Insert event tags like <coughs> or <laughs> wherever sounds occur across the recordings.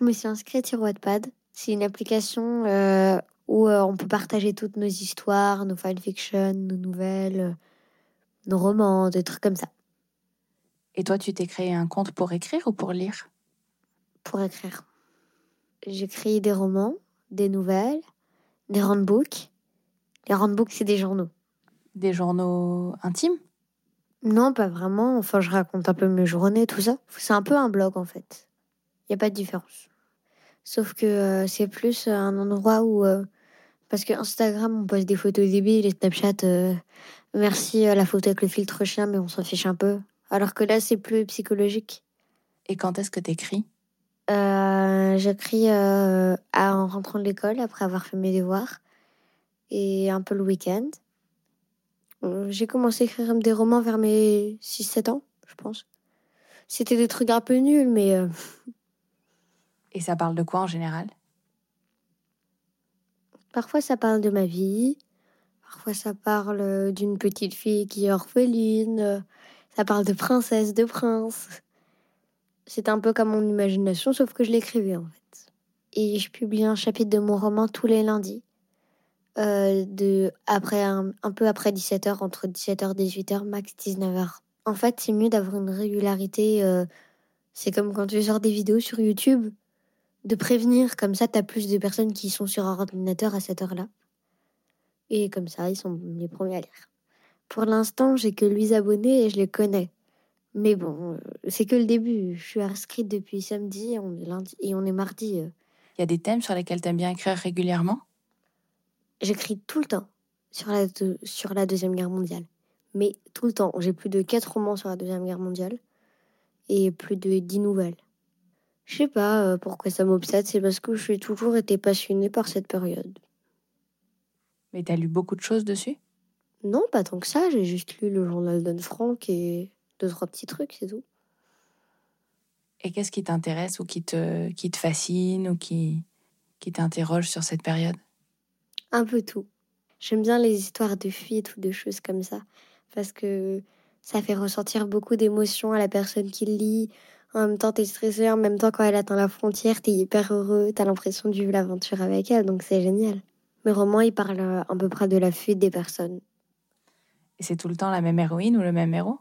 Je me suis inscrite sur Wattpad. C'est une application euh, où euh, on peut partager toutes nos histoires, nos fanfictions, nos nouvelles, nos romans, des trucs comme ça. Et toi, tu t'es créé un compte pour écrire ou pour lire? Pour écrire. J'écris des romans, des nouvelles, des roundbooks. Les roundbooks, c'est des journaux. Des journaux intimes? Non, pas vraiment. Enfin, je raconte un peu mes journées, tout ça. C'est un peu un blog, en fait. N'y a pas de différence. Sauf que euh, c'est plus un endroit où... euh, parce que Instagram, on poste des photos débiles et Snapchat, euh, merci à la photo avec le filtre chien, mais on s'en fiche un peu. Alors que là, c'est plus psychologique. Et quand est-ce que t'écris? Euh, J'écris en rentrant de l'école, après avoir fait mes devoirs, et un peu le week-end. J'ai commencé à écrire des romans vers mes 6-7 ans, je pense. C'était des trucs un peu nuls, mais Et ça parle de quoi en général? Parfois ça parle de ma vie, parfois ça parle euh, d'une petite fille qui est orpheline, ça parle de princesse, de prince. C'est un peu comme mon imagination, sauf que je l'écrivais en fait. Et je publie un chapitre de mon roman tous les lundis. Euh, de après un, un peu après 17h, entre 17h et 18h, max 19h. En fait, c'est mieux d'avoir une régularité. euh, c'est comme quand tu sors des vidéos sur YouTube, de prévenir, comme ça, t'as plus de personnes qui sont sur un ordinateur à cette heure-là. Et comme ça, ils sont les premiers à lire. Pour l'instant, j'ai que 8 abonnés et je les connais. Mais bon, euh, c'est que le début. Je suis inscrite depuis samedi et on est lundi et on est mardi. euh. Il y a des thèmes sur lesquels t'aimes bien écrire régulièrement? J'écris tout le temps sur la, deux- sur la Deuxième Guerre mondiale. Mais tout le temps. J'ai plus de 4 romans sur la Deuxième Guerre mondiale et plus de 10 nouvelles. Je sais pas euh, pourquoi ça m'obsède, c'est parce que j'ai toujours été passionnée par cette période. Mais t'as lu beaucoup de choses dessus? Non, pas tant que ça, j'ai juste lu le journal d'Anne Frank et deux, trois petits trucs, c'est tout. Et qu'est-ce qui t'intéresse ou qui te, qui te fascine ou qui, qui t'interroge sur cette période? Un peu tout. J'aime bien les histoires de fuite ou de choses comme ça, parce que ça fait ressentir beaucoup d'émotions à la personne qui lit. En même temps, t'es stressé, en même temps, quand elle atteint la frontière, t'es hyper heureux, t'as l'impression de vivre l'aventure avec elle, donc c'est génial. Mes romans, ils parlent euh, à peu près de la fuite des personnes. Et c'est tout le temps la même héroïne ou le même héros?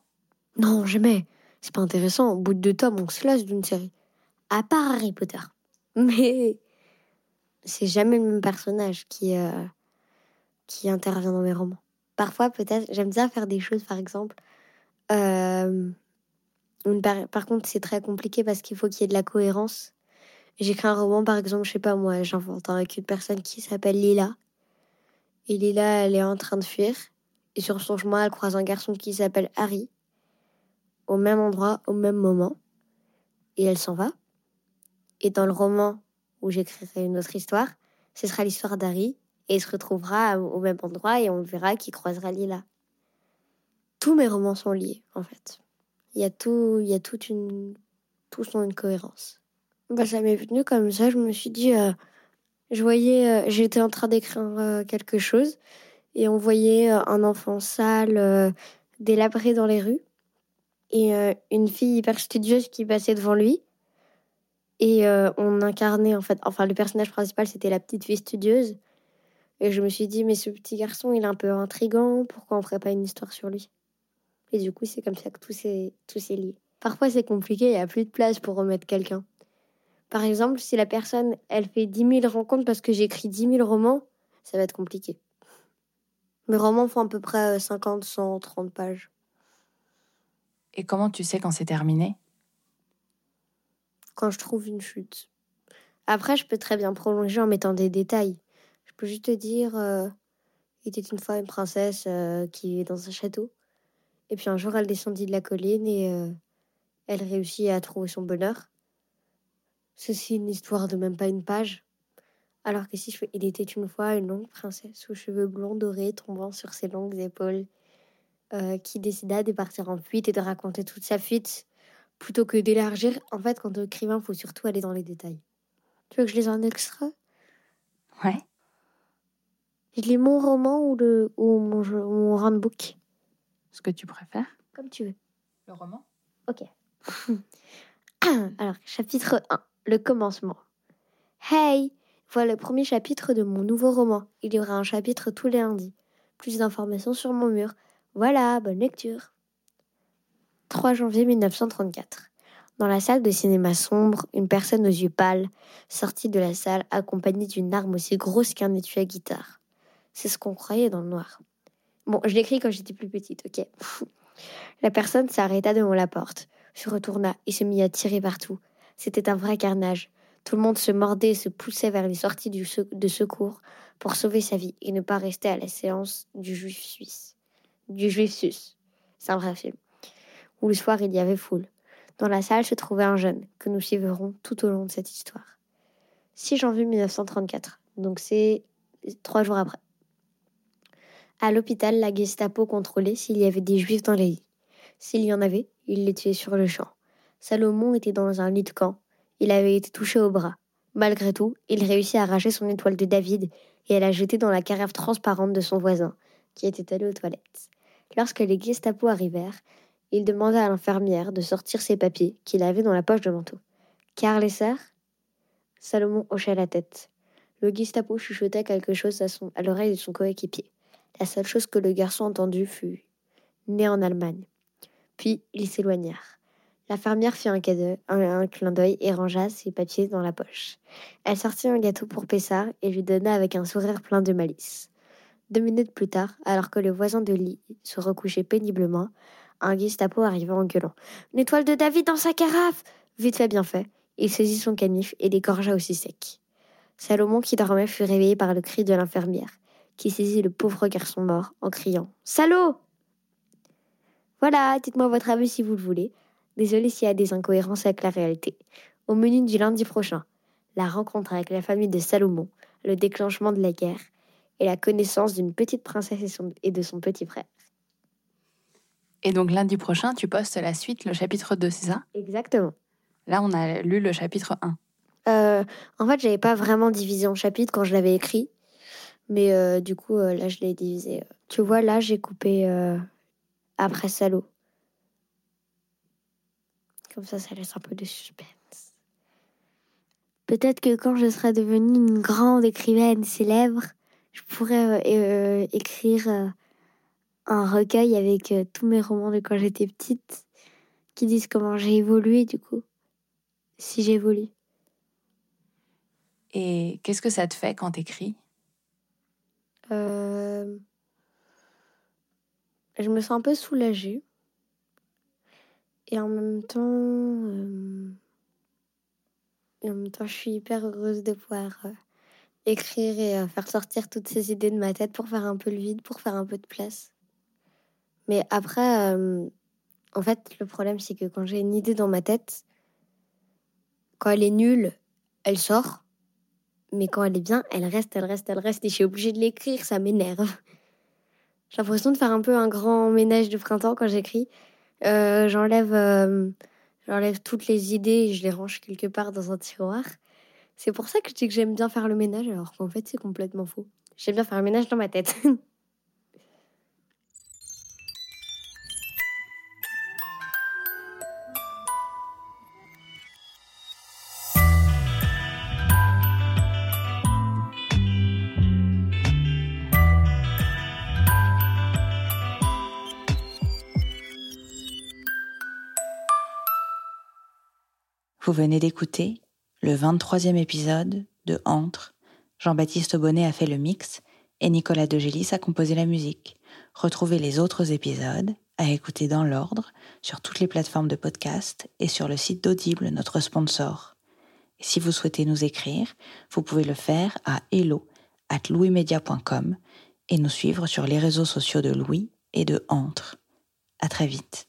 Non, jamais. C'est pas intéressant. Au bout de deux tomes, on se lasse d'une série. À part Harry Potter. <laughs> Mais c'est jamais le même personnage qui, euh, qui intervient dans mes romans. Parfois, peut-être, j'aime bien faire des choses, par exemple. euh, par, contre, c'est très compliqué parce qu'il faut qu'il y ait de la cohérence. J'écris un roman, par exemple, je sais pas moi, j'invente avec une personne qui s'appelle Lila. Et Lila, elle est en train de fuir. Et sur son chemin, elle croise un garçon qui s'appelle Harry au même endroit, au même moment, et elle s'en va. Et dans le roman où j'écrirai une autre histoire, ce sera l'histoire d'Harry, et il se retrouvera au même endroit, et on verra qu'il croisera Lila. Tous mes romans sont liés, en fait. Il y a tout, il y a toute une, tous ont une cohérence. Bah, ça m'est venu comme ça, je me suis dit, euh, je voyais, euh, j'étais en train d'écrire euh, quelque chose, et on voyait un enfant sale, délabré dans les rues et une fille hyper studieuse qui passait devant lui. Et on incarnait en fait, enfin le personnage principal c'était la petite fille studieuse. Et je me suis dit, mais ce petit garçon il est un peu intrigant, pourquoi on ferait pas une histoire sur lui? Et du coup, c'est comme ça que tout s'est lié. Parfois c'est compliqué, il n'y a plus de place pour remettre quelqu'un. Par exemple, si la personne elle fait 10 000 rencontres parce que j'écris 10 000 romans, ça va être compliqué. Mes romans font à peu près 50, 130 pages. Et comment tu sais quand c'est terminé? Quand je trouve une chute. Après, je peux très bien prolonger en mettant des détails. Je peux juste te dire, euh, il était une fois une princesse euh, qui est dans un château. Et puis un jour, elle descendit de la colline et euh, elle réussit à trouver son bonheur. Ceci est une histoire de même pas une page. Alors que si je fais Il était une fois une longue princesse aux cheveux blonds dorés tombant sur ses longues épaules, euh, qui décida de partir en fuite et de raconter toute sa fuite, plutôt que d'élargir. En fait, quand on écrivain, il faut surtout aller dans les détails. Tu veux que je lise un extrait? Ouais. Je lis mon roman ou, le, ou mon, mon roundbook Ce que tu préfères Comme tu veux. Le roman? Ok. <coughs> Alors, chapitre 1. Le commencement. Hey Voilà le premier chapitre de mon nouveau roman. Il y aura un chapitre tous les lundis. Plus d'informations sur mon mur. Voilà, bonne lecture. 3 janvier 1934. Dans la salle de cinéma sombre, une personne aux yeux pâles sortit de la salle accompagnée d'une arme aussi grosse qu'un étui à guitare. C'est ce qu'on croyait dans le noir. Bon, je l'écris quand j'étais plus petite, ok <laughs> La personne s'arrêta devant la porte, se retourna et se mit à tirer partout. C'était un vrai carnage. Tout le monde se mordait et se poussait vers les sorties de secours pour sauver sa vie et ne pas rester à la séance du juif suisse. Du juif suisse. C'est un vrai film. Où le soir il y avait foule. Dans la salle se trouvait un jeune que nous suivrons tout au long de cette histoire. 6 janvier 1934. Donc c'est trois jours après. À l'hôpital, la Gestapo contrôlait s'il y avait des juifs dans les lits. S'il y en avait, il les tuait sur le champ. Salomon était dans un lit de camp. Il avait été touché au bras. Malgré tout, il réussit à arracher son étoile de David et à la jeter dans la carafe transparente de son voisin, qui était allé aux toilettes. Lorsque les Gestapo arrivèrent, il demanda à l'infirmière de sortir ses papiers qu'il avait dans la poche de manteau. Car les sœurs? Salomon hocha la tête. Le Gestapo chuchota quelque chose à l'oreille de son coéquipier. La seule chose que le garçon entendit fut Né en Allemagne. Puis ils s'éloignèrent. La fermière fit un, cadeau, un, clin d'œil et rangea ses papiers dans la poche. Elle sortit un gâteau pour Pessard et lui donna avec un sourire plein de malice. Deux minutes plus tard, alors que le voisin de lit se recouchait péniblement, un Gestapo arriva en gueulant. Une étoile de David dans sa carafe Vite fait, bien fait. Il saisit son canif et l'égorgea aussi sec. Salomon, qui dormait, fut réveillé par le cri de l'infirmière, qui saisit le pauvre garçon mort en criant Salaud Voilà, dites-moi votre avis si vous le voulez. Désolé s'il y a des incohérences avec la réalité. Au menu du lundi prochain, la rencontre avec la famille de Salomon, le déclenchement de la guerre et la connaissance d'une petite princesse et, son- et de son petit frère. Et donc lundi prochain, tu postes la suite, le chapitre 2, c'est ça? Exactement. Là, on a lu le chapitre 1. Euh, en fait, j'avais pas vraiment divisé en chapitres quand je l'avais écrit. Mais euh, du coup, euh, là, je l'ai divisé. Tu vois, là, j'ai coupé euh, après Salo. Comme ça, ça laisse un peu de suspense. Peut-être que quand je serai devenue une grande écrivaine célèbre, je pourrais euh, euh, écrire euh, un recueil avec euh, tous mes romans de quand j'étais petite, qui disent comment j'ai évolué, du coup. Si j'évolue. Et qu'est-ce que ça te fait quand t'écris? Euh, Je me sens un peu soulagée. Et en même temps, euh, en même temps, je suis hyper heureuse de pouvoir euh, écrire et faire sortir toutes ces idées de ma tête pour faire un peu le vide, pour faire un peu de place. Mais après, en fait, le problème, c'est que quand j'ai une idée dans ma tête, quand elle est nulle, elle sort. Mais quand elle est bien, elle reste, elle reste, elle reste. Et je suis obligée de l'écrire, ça m'énerve. J'ai l'impression de faire un peu un grand ménage de printemps quand j'écris. Euh, j'enlève, euh, j'enlève toutes les idées et je les range quelque part dans un tiroir. C'est pour ça que je dis que j'aime bien faire le ménage, alors qu'en fait c'est complètement faux. J'aime bien faire le ménage dans ma tête. <laughs> Vous venez d'écouter le 23e épisode de Entre. Jean-Baptiste Bonnet a fait le mix et Nicolas Degélis a composé la musique. Retrouvez les autres épisodes à écouter dans l'ordre sur toutes les plateformes de podcast et sur le site d'Audible, notre sponsor. Si vous souhaitez nous écrire, vous pouvez le faire à hello at louismedia.com et nous suivre sur les réseaux sociaux de Louis et de Entre. À très vite.